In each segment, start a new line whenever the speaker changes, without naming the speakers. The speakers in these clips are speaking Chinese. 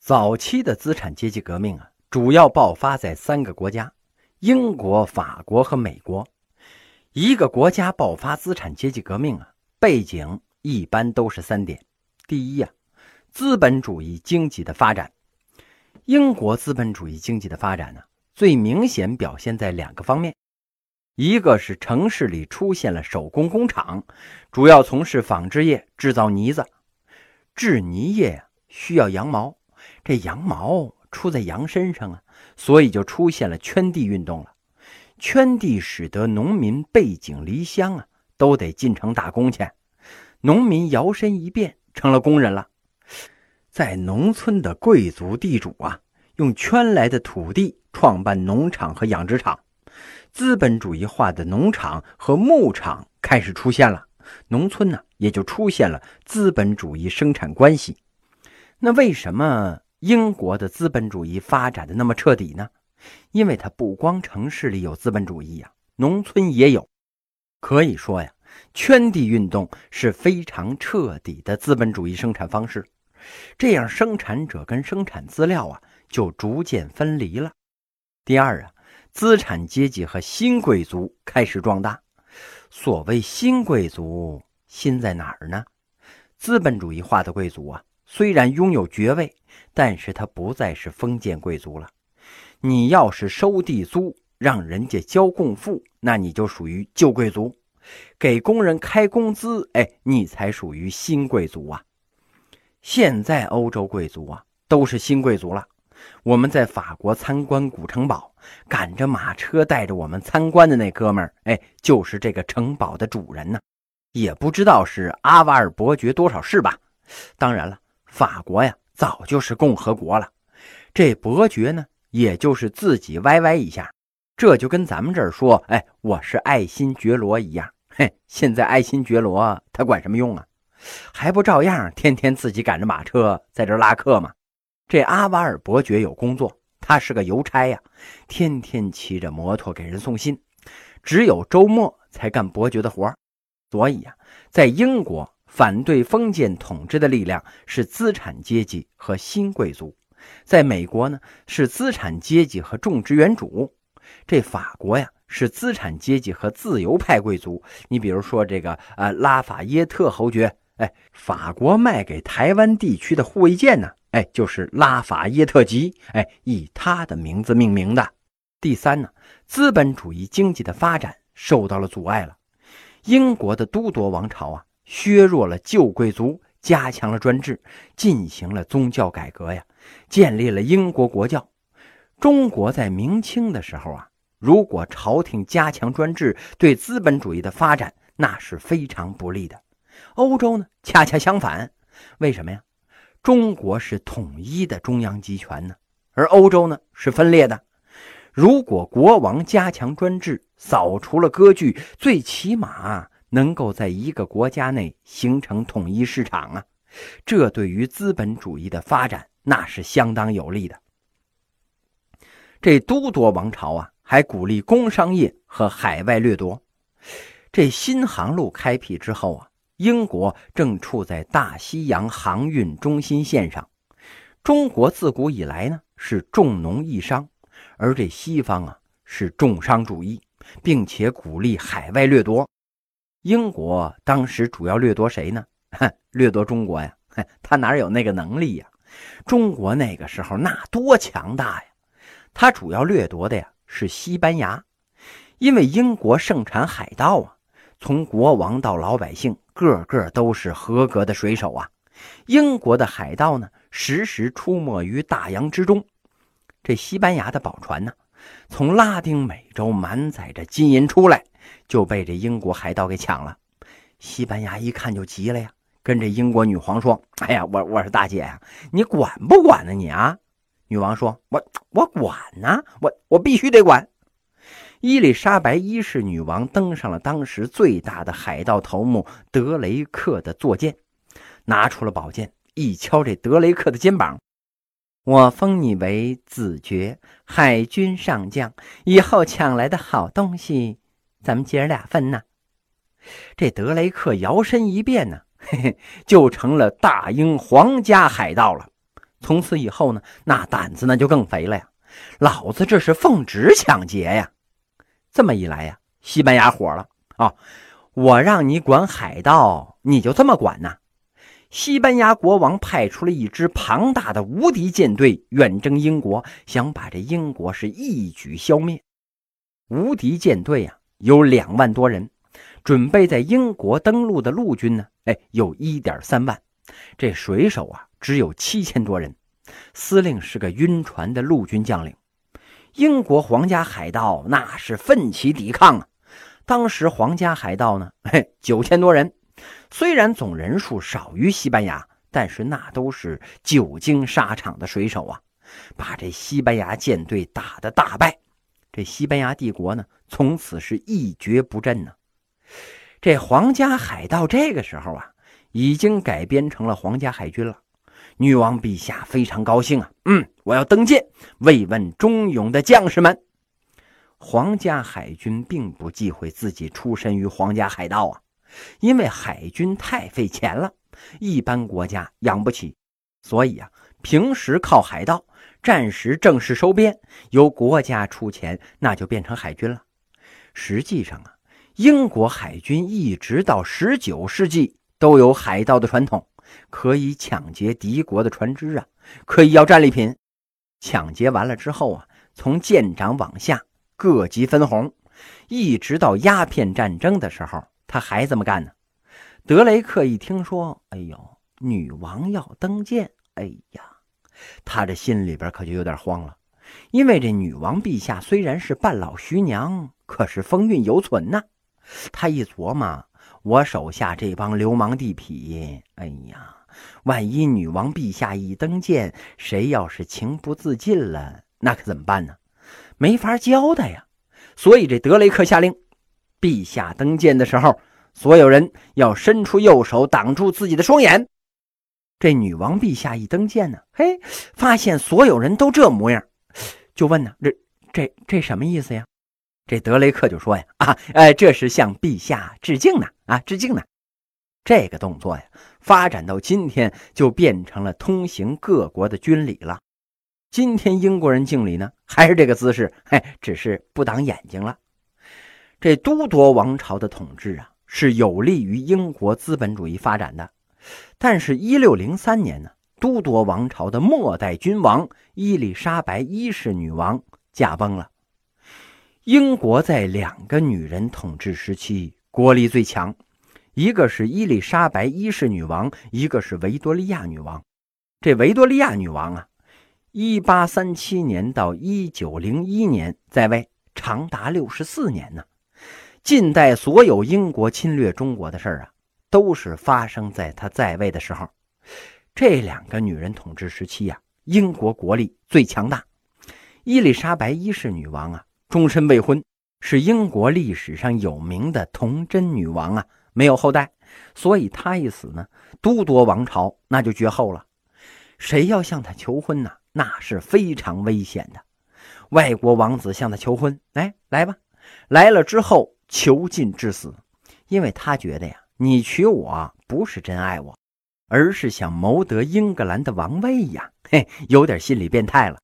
早期的资产阶级革命啊，主要爆发在三个国家：英国、法国和美国。一个国家爆发资产阶级革命啊，背景一般都是三点：第一呀，资本主义经济的发展。英国资本主义经济的发展呢，最明显表现在两个方面：一个是城市里出现了手工工厂，主要从事纺织业，制造呢子。制呢业，需要羊毛。这羊毛出在羊身上啊，所以就出现了圈地运动了。圈地使得农民背井离乡啊，都得进城打工去。农民摇身一变成了工人了。在农村的贵族地主啊，用圈来的土地创办农场和养殖场，资本主义化的农场和牧场开始出现了。农村呢，也就出现了资本主义生产关系。那为什么英国的资本主义发展的那么彻底呢？因为它不光城市里有资本主义呀，农村也有。可以说呀，圈地运动是非常彻底的资本主义生产方式。这样，生产者跟生产资料啊就逐渐分离了。第二啊，资产阶级和新贵族开始壮大。所谓新贵族，新在哪儿呢？资本主义化的贵族啊。虽然拥有爵位，但是他不再是封建贵族了。你要是收地租，让人家交贡赋，那你就属于旧贵族；给工人开工资，哎，你才属于新贵族啊。现在欧洲贵族啊，都是新贵族了。我们在法国参观古城堡，赶着马车带着我们参观的那哥们儿，哎，就是这个城堡的主人呢。也不知道是阿瓦尔伯爵多少世吧。当然了。法国呀，早就是共和国了。这伯爵呢，也就是自己歪歪一下，这就跟咱们这儿说：“哎，我是爱新觉罗一样。”嘿，现在爱新觉罗他管什么用啊？还不照样天天自己赶着马车在这拉客吗？这阿瓦尔伯爵有工作，他是个邮差呀，天天骑着摩托给人送信，只有周末才干伯爵的活所以呀，在英国。反对封建统治的力量是资产阶级和新贵族，在美国呢是资产阶级和种植园主，这法国呀是资产阶级和自由派贵族。你比如说这个呃拉法耶特侯爵，哎，法国卖给台湾地区的护卫舰呢，哎就是拉法耶特级，哎以他的名字命名的。第三呢，资本主义经济的发展受到了阻碍了，英国的都铎王朝啊。削弱了旧贵族，加强了专制，进行了宗教改革呀，建立了英国国教。中国在明清的时候啊，如果朝廷加强专制，对资本主义的发展那是非常不利的。欧洲呢，恰恰相反，为什么呀？中国是统一的中央集权呢，而欧洲呢是分裂的。如果国王加强专制，扫除了割据，最起码。能够在一个国家内形成统一市场啊，这对于资本主义的发展那是相当有利的。这都铎王朝啊，还鼓励工商业和海外掠夺。这新航路开辟之后啊，英国正处在大西洋航运中心线上。中国自古以来呢是重农抑商，而这西方啊是重商主义，并且鼓励海外掠夺。英国当时主要掠夺谁呢？掠夺中国呀！他哪有那个能力呀？中国那个时候那多强大呀！他主要掠夺的呀是西班牙，因为英国盛产海盗啊，从国王到老百姓个个都是合格的水手啊。英国的海盗呢，时时出没于大洋之中。这西班牙的宝船呢，从拉丁美洲满载着金银出来。就被这英国海盗给抢了，西班牙一看就急了呀，跟这英国女皇说：“哎呀，我我是大姐呀，你管不管呢你啊？”女王说：“我我管呢，我我必须得管。”伊丽莎白一世女王登上了当时最大的海盗头目德雷克的坐舰，拿出了宝剑，一敲这德雷克的肩膀：“我封你为子爵，海军上将，以后抢来的好东西。”咱们姐儿俩分呢。这德雷克摇身一变呢，嘿嘿，就成了大英皇家海盗了。从此以后呢，那胆子那就更肥了呀！老子这是奉旨抢劫呀！这么一来呀，西班牙火了啊！我让你管海盗，你就这么管呐？西班牙国王派出了一支庞大的无敌舰队远征英国，想把这英国是一举消灭。无敌舰队啊，有两万多人，准备在英国登陆的陆军呢，哎，有一点三万。这水手啊，只有七千多人。司令是个晕船的陆军将领。英国皇家海盗那是奋起抵抗啊！当时皇家海盗呢，嘿，九千多人。虽然总人数少于西班牙，但是那都是久经沙场的水手啊，把这西班牙舰队打得大败。这西班牙帝国呢，从此是一蹶不振呢。这皇家海盗这个时候啊，已经改编成了皇家海军了。女王陛下非常高兴啊，嗯，我要登舰慰问忠勇的将士们。皇家海军并不忌讳自己出身于皇家海盗啊。因为海军太费钱了，一般国家养不起，所以啊，平时靠海盗，战时正式收编，由国家出钱，那就变成海军了。实际上啊，英国海军一直到十九世纪都有海盗的传统，可以抢劫敌国的船只啊，可以要战利品。抢劫完了之后啊，从舰长往下各级分红，一直到鸦片战争的时候。他还这么干呢。德雷克一听说，哎呦，女王要登舰，哎呀，他这心里边可就有点慌了。因为这女王陛下虽然是半老徐娘，可是风韵犹存呐。他一琢磨，我手下这帮流氓地痞，哎呀，万一女王陛下一登舰，谁要是情不自禁了，那可怎么办呢？没法交代呀。所以这德雷克下令。陛下登舰的时候，所有人要伸出右手挡住自己的双眼。这女王陛下一登舰呢，嘿，发现所有人都这模样，就问呢：“这、这、这什么意思呀？”这德雷克就说：“呀，啊，哎，这是向陛下致敬呢，啊，致敬呢。”这个动作呀，发展到今天就变成了通行各国的军礼了。今天英国人敬礼呢，还是这个姿势，嘿，只是不挡眼睛了。这都铎王朝的统治啊，是有利于英国资本主义发展的。但是，一六零三年呢，都铎王朝的末代君王伊丽莎白一世女王驾崩了。英国在两个女人统治时期国力最强，一个是伊丽莎白一世女王，一个是维多利亚女王。这维多利亚女王啊，一八三七年到一九零一年在位，长达六十四年呢。近代所有英国侵略中国的事儿啊，都是发生在他在位的时候。这两个女人统治时期呀，英国国力最强大。伊丽莎白一世女王啊，终身未婚，是英国历史上有名的童贞女王啊，没有后代，所以她一死呢，都铎王朝那就绝后了。谁要向她求婚呢？那是非常危险的。外国王子向她求婚，来来吧，来了之后。囚禁致死，因为他觉得呀，你娶我不是真爱我，而是想谋得英格兰的王位呀，嘿，有点心理变态了。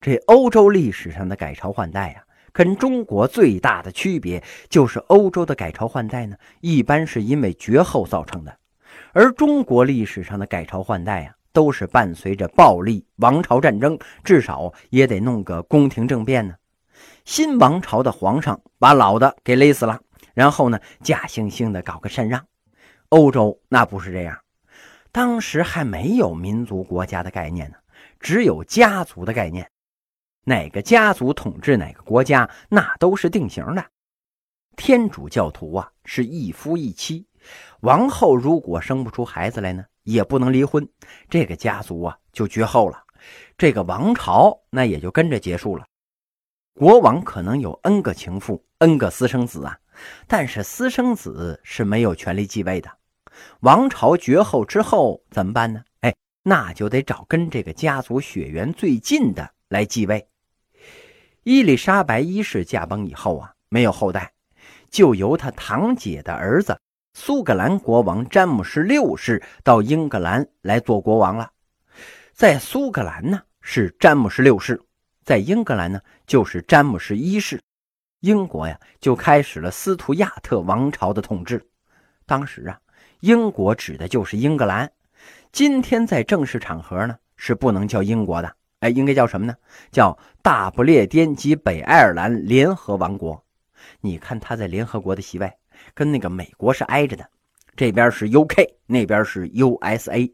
这欧洲历史上的改朝换代呀，跟中国最大的区别就是，欧洲的改朝换代呢，一般是因为绝后造成的，而中国历史上的改朝换代呀，都是伴随着暴力王朝战争，至少也得弄个宫廷政变呢。新王朝的皇上把老的给勒死了，然后呢，假惺惺的搞个禅让。欧洲那不是这样，当时还没有民族国家的概念呢，只有家族的概念。哪个家族统治哪个国家，那都是定型的。天主教徒啊，是一夫一妻，王后如果生不出孩子来呢，也不能离婚，这个家族啊就绝后了，这个王朝那也就跟着结束了。国王可能有 n 个情妇，n 个私生子啊，但是私生子是没有权利继位的。王朝绝后之后怎么办呢？哎，那就得找跟这个家族血缘最近的来继位。伊丽莎白一世驾崩以后啊，没有后代，就由他堂姐的儿子苏格兰国王詹姆士六世到英格兰来做国王了。在苏格兰呢是詹姆士六世，在英格兰呢就是詹姆士一世。英国呀就开始了斯图亚特王朝的统治。当时啊，英国指的就是英格兰。今天在正式场合呢是不能叫英国的，哎，应该叫什么呢？叫大不列颠及北爱尔兰联合王国。你看他在联合国的席位跟那个美国是挨着的，这边是 UK，那边是 USA，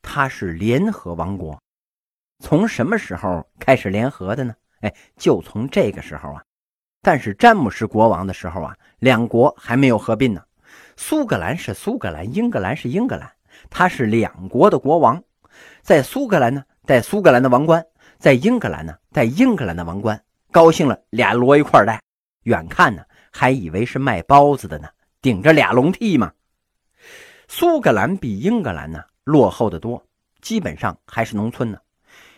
它是联合王国。从什么时候开始联合的呢？哎，就从这个时候啊。但是詹姆士国王的时候啊，两国还没有合并呢。苏格兰是苏格兰，英格兰是英格兰，他是两国的国王。在苏格兰呢，戴苏格兰的王冠；在英格兰呢，戴英格兰的王冠。高兴了，俩摞一块戴。远看呢，还以为是卖包子的呢，顶着俩龙屉嘛。苏格兰比英格兰呢落后的多，基本上还是农村呢。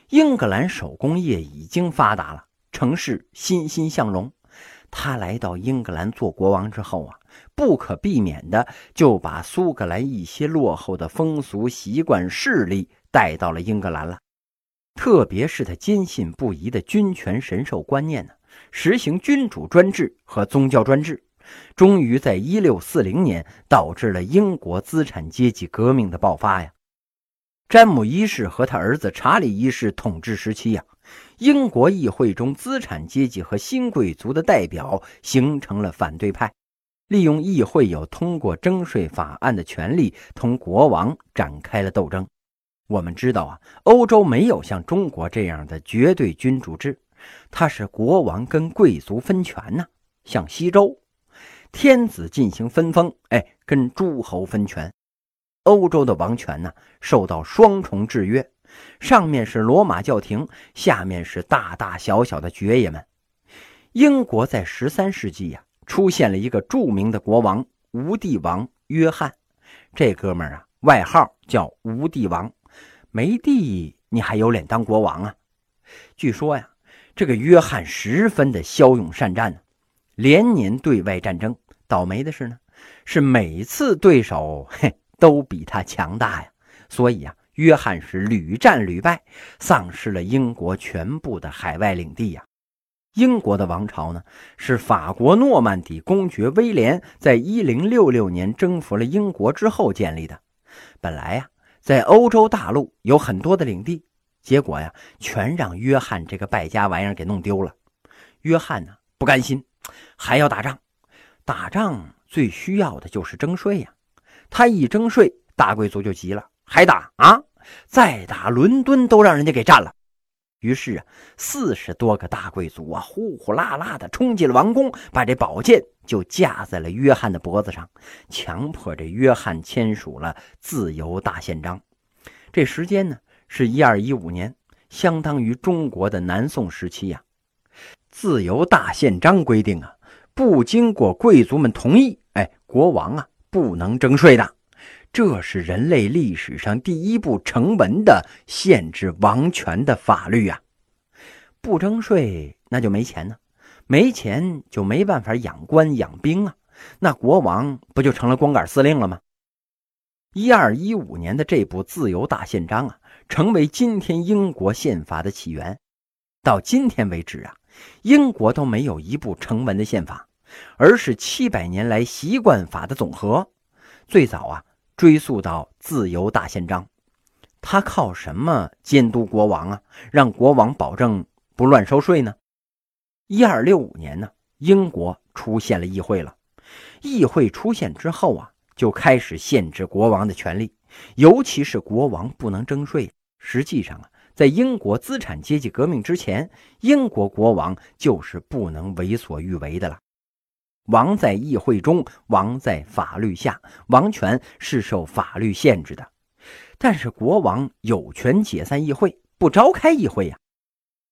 英格兰手工业已经发达了，城市欣欣向荣。他来到英格兰做国王之后啊，不可避免的就把苏格兰一些落后的风俗习惯势力带到了英格兰了。特别是他坚信不疑的君权神授观念呢，实行君主专制和宗教专制，终于在一六四零年导致了英国资产阶级革命的爆发呀。詹姆一世和他儿子查理一世统治时期呀。英国议会中，资产阶级和新贵族的代表形成了反对派，利用议会有通过征税法案的权利，同国王展开了斗争。我们知道啊，欧洲没有像中国这样的绝对君主制，它是国王跟贵族分权呢。像西周，天子进行分封，哎，跟诸侯分权。欧洲的王权呢，受到双重制约。上面是罗马教廷，下面是大大小小的爵爷们。英国在十三世纪呀，出现了一个著名的国王——无帝王约翰。这哥们儿啊，外号叫无帝王。没帝，你还有脸当国王啊？据说呀，这个约翰十分的骁勇善战呢，连年对外战争。倒霉的是呢，是每次对手嘿都比他强大呀，所以呀。约翰是屡战屡败，丧失了英国全部的海外领地呀。英国的王朝呢，是法国诺曼底公爵威廉在一零六六年征服了英国之后建立的。本来呀，在欧洲大陆有很多的领地，结果呀，全让约翰这个败家玩意儿给弄丢了。约翰呢，不甘心，还要打仗。打仗最需要的就是征税呀。他一征税，大贵族就急了。还打啊！再打伦敦都让人家给占了。于是啊，四十多个大贵族啊，呼呼啦啦的冲进了王宫，把这宝剑就架在了约翰的脖子上，强迫这约翰签署了自由大宪章。这时间呢是一二一五年，相当于中国的南宋时期呀。自由大宪章规定啊，不经过贵族们同意，哎，国王啊不能征税的。这是人类历史上第一部成文的限制王权的法律呀！不征税，那就没钱呢，没钱就没办法养官养兵啊，那国王不就成了光杆司令了吗？一二一五年的这部自由大宪章啊，成为今天英国宪法的起源。到今天为止啊，英国都没有一部成文的宪法，而是七百年来习惯法的总和。最早啊。追溯到自由大宪章，他靠什么监督国王啊？让国王保证不乱收税呢？一二六五年呢，英国出现了议会了。议会出现之后啊，就开始限制国王的权利，尤其是国王不能征税。实际上啊，在英国资产阶级革命之前，英国国王就是不能为所欲为的了。王在议会中，王在法律下，王权是受法律限制的。但是国王有权解散议会，不召开议会呀。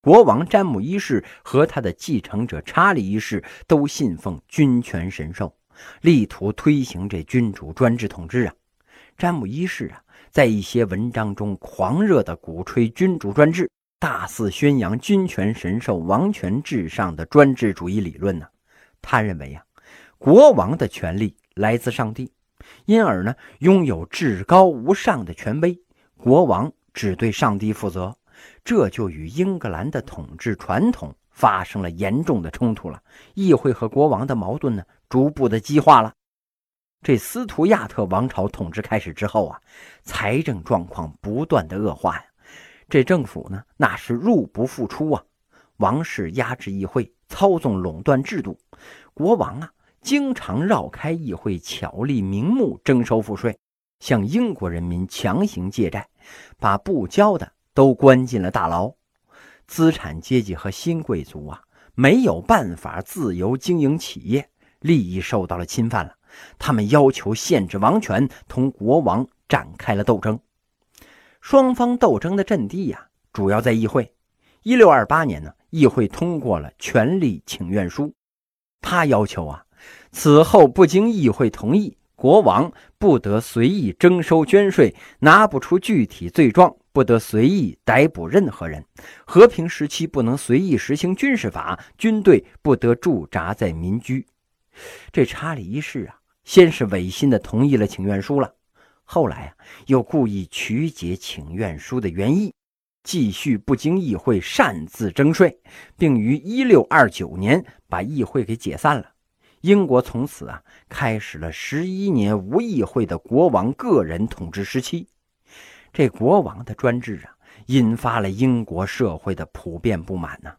国王詹姆一世和他的继承者查理一世都信奉君权神授，力图推行这君主专制统治啊。詹姆一世啊，在一些文章中狂热地鼓吹君主专制，大肆宣扬君权神授、王权至上的专制主义理论呢。他认为呀，国王的权力来自上帝，因而呢拥有至高无上的权威，国王只对上帝负责，这就与英格兰的统治传统发生了严重的冲突了。议会和国王的矛盾呢，逐步的激化了。这斯图亚特王朝统治开始之后啊，财政状况不断的恶化呀。这政府呢，那是入不敷出啊。王室压制议会，操纵垄断制度，国王啊，经常绕开议会，巧立名目征收赋税。向英国人民强行借债，把不交的都关进了大牢。资产阶级和新贵族啊，没有办法自由经营企业，利益受到了侵犯了。他们要求限制王权，同国王展开了斗争。双方斗争的阵地呀，主要在议会。一六二八年呢，议会通过了权力请愿书，他要求啊，此后不经议会同意。国王不得随意征收捐税，拿不出具体罪状，不得随意逮捕任何人。和平时期不能随意实行军事法，军队不得驻扎在民居。这查理一世啊，先是违心的同意了请愿书了，后来啊，又故意曲解请愿书的原意，继续不经议会擅自征税，并于一六二九年把议会给解散了。英国从此啊，开始了十一年无议会的国王个人统治时期。这国王的专制啊，引发了英国社会的普遍不满呐。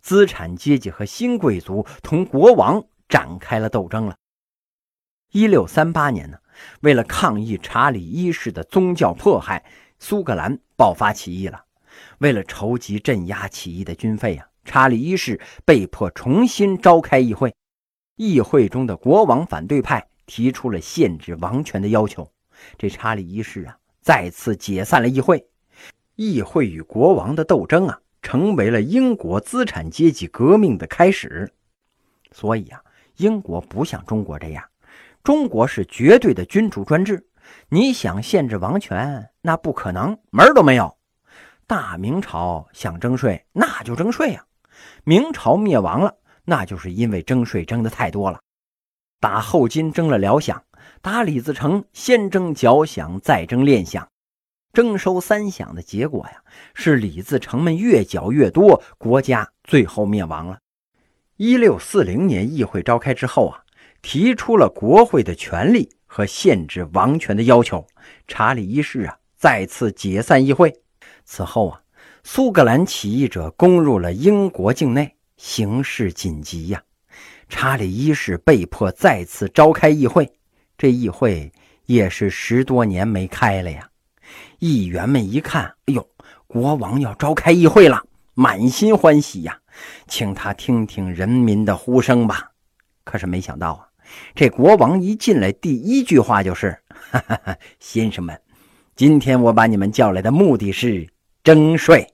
资产阶级和新贵族同国王展开了斗争了。一六三八年呢，为了抗议查理一世的宗教迫害，苏格兰爆发起义了。为了筹集镇压起义的军费啊，查理一世被迫重新召开议会。议会中的国王反对派提出了限制王权的要求，这查理一世啊再次解散了议会。议会与国王的斗争啊，成为了英国资产阶级革命的开始。所以啊，英国不像中国这样，中国是绝对的君主专制，你想限制王权，那不可能，门都没有。大明朝想征税，那就征税呀。明朝灭亡了。那就是因为征税征的太多了，打后金征了辽饷，打李自成先征缴饷，再征练饷，征收三饷的结果呀，是李自成们越缴越多，国家最后灭亡了。一六四零年议会召开之后啊，提出了国会的权利和限制王权的要求，查理一世啊再次解散议会。此后啊，苏格兰起义者攻入了英国境内。形势紧急呀！查理一世被迫再次召开议会，这议会也是十多年没开了呀。议员们一看，哎呦，国王要召开议会了，满心欢喜呀，请他听听人民的呼声吧。可是没想到啊，这国王一进来，第一句话就是：“ 哈哈哈，先生们，今天我把你们叫来的目的是征税。”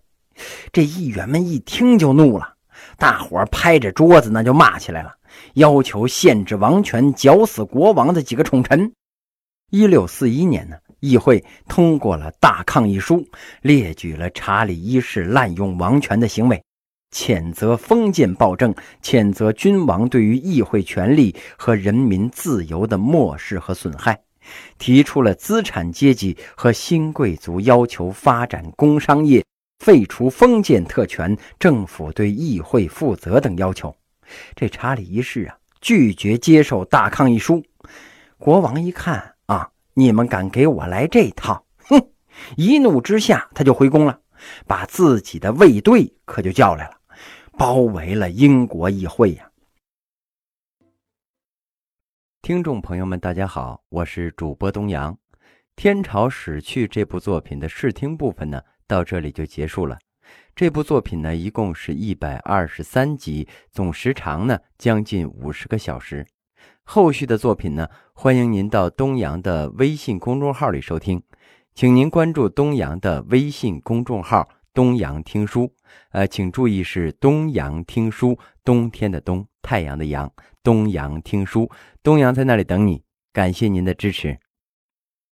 这议员们一听就怒了。大伙拍着桌子，那就骂起来了，要求限制王权、绞死国王的几个宠臣。一六四一年呢，议会通过了大抗议书，列举了查理一世滥用王权的行为，谴责封建暴政，谴责君王对于议会权力和人民自由的漠视和损害，提出了资产阶级和新贵族要求发展工商业。废除封建特权，政府对议会负责等要求。这查理一世啊，拒绝接受大抗议书。国王一看啊，你们敢给我来这套，哼！一怒之下，他就回宫了，把自己的卫队可就叫来了，包围了英国议会呀。听众朋友们，大家好，我是主播东阳。《天朝史去》这部作品的试听部分呢？到这里就结束了。这部作品呢，一共是一百二十三集，总时长呢将近五十个小时。后续的作品呢，欢迎您到东阳的微信公众号里收听，请您关注东阳的微信公众号“东阳听书”。呃，请注意是“东阳听书”，冬天的冬，太阳的阳，东阳听书，东阳在那里等你。感谢您的支持。